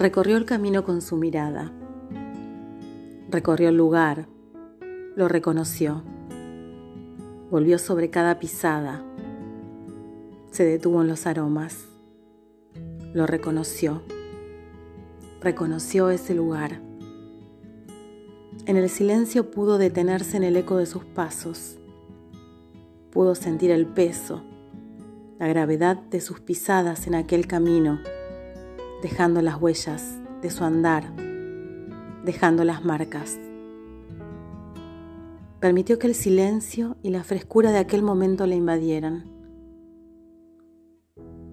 Recorrió el camino con su mirada. Recorrió el lugar. Lo reconoció. Volvió sobre cada pisada. Se detuvo en los aromas. Lo reconoció. Reconoció ese lugar. En el silencio pudo detenerse en el eco de sus pasos. Pudo sentir el peso, la gravedad de sus pisadas en aquel camino dejando las huellas de su andar, dejando las marcas. Permitió que el silencio y la frescura de aquel momento le invadieran.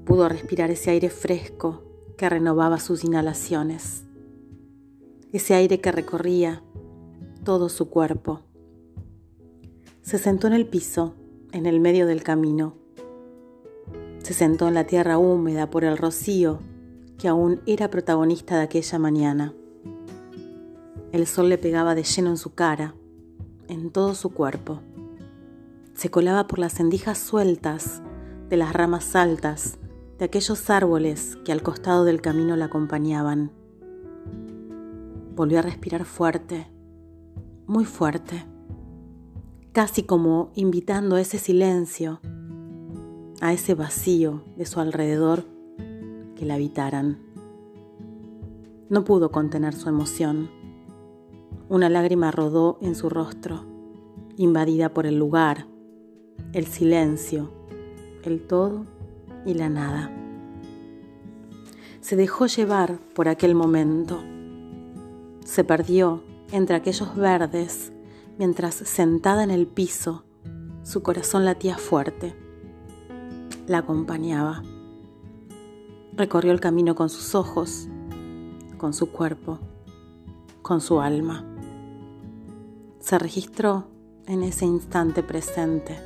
Pudo respirar ese aire fresco que renovaba sus inhalaciones, ese aire que recorría todo su cuerpo. Se sentó en el piso, en el medio del camino. Se sentó en la tierra húmeda por el rocío que aún era protagonista de aquella mañana. El sol le pegaba de lleno en su cara, en todo su cuerpo. Se colaba por las endijas sueltas de las ramas altas de aquellos árboles que al costado del camino la acompañaban. Volvió a respirar fuerte, muy fuerte, casi como invitando a ese silencio, a ese vacío de su alrededor que la habitaran. No pudo contener su emoción. Una lágrima rodó en su rostro, invadida por el lugar, el silencio, el todo y la nada. Se dejó llevar por aquel momento. Se perdió entre aquellos verdes mientras sentada en el piso su corazón latía fuerte. La acompañaba. Recorrió el camino con sus ojos, con su cuerpo, con su alma. Se registró en ese instante presente.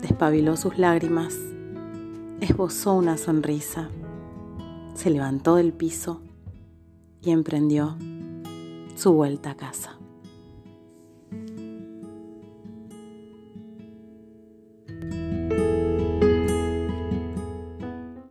Despabiló sus lágrimas, esbozó una sonrisa, se levantó del piso y emprendió su vuelta a casa.